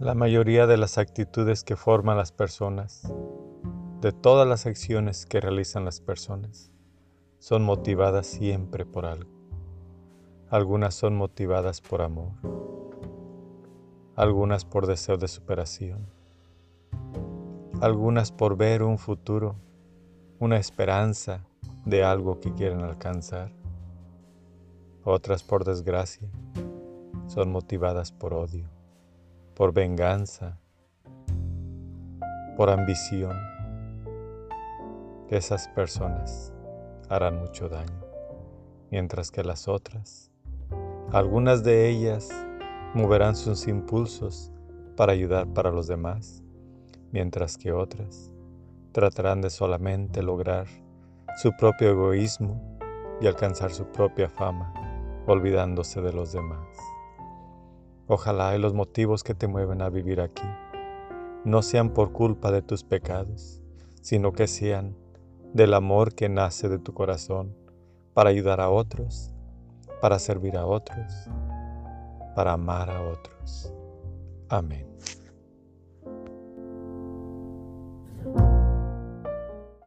La mayoría de las actitudes que forman las personas, de todas las acciones que realizan las personas, son motivadas siempre por algo. Algunas son motivadas por amor, algunas por deseo de superación, algunas por ver un futuro, una esperanza de algo que quieren alcanzar, otras por desgracia son motivadas por odio por venganza, por ambición, esas personas harán mucho daño, mientras que las otras, algunas de ellas moverán sus impulsos para ayudar para los demás, mientras que otras tratarán de solamente lograr su propio egoísmo y alcanzar su propia fama, olvidándose de los demás. Ojalá y los motivos que te mueven a vivir aquí no sean por culpa de tus pecados, sino que sean del amor que nace de tu corazón para ayudar a otros, para servir a otros, para amar a otros. Amén.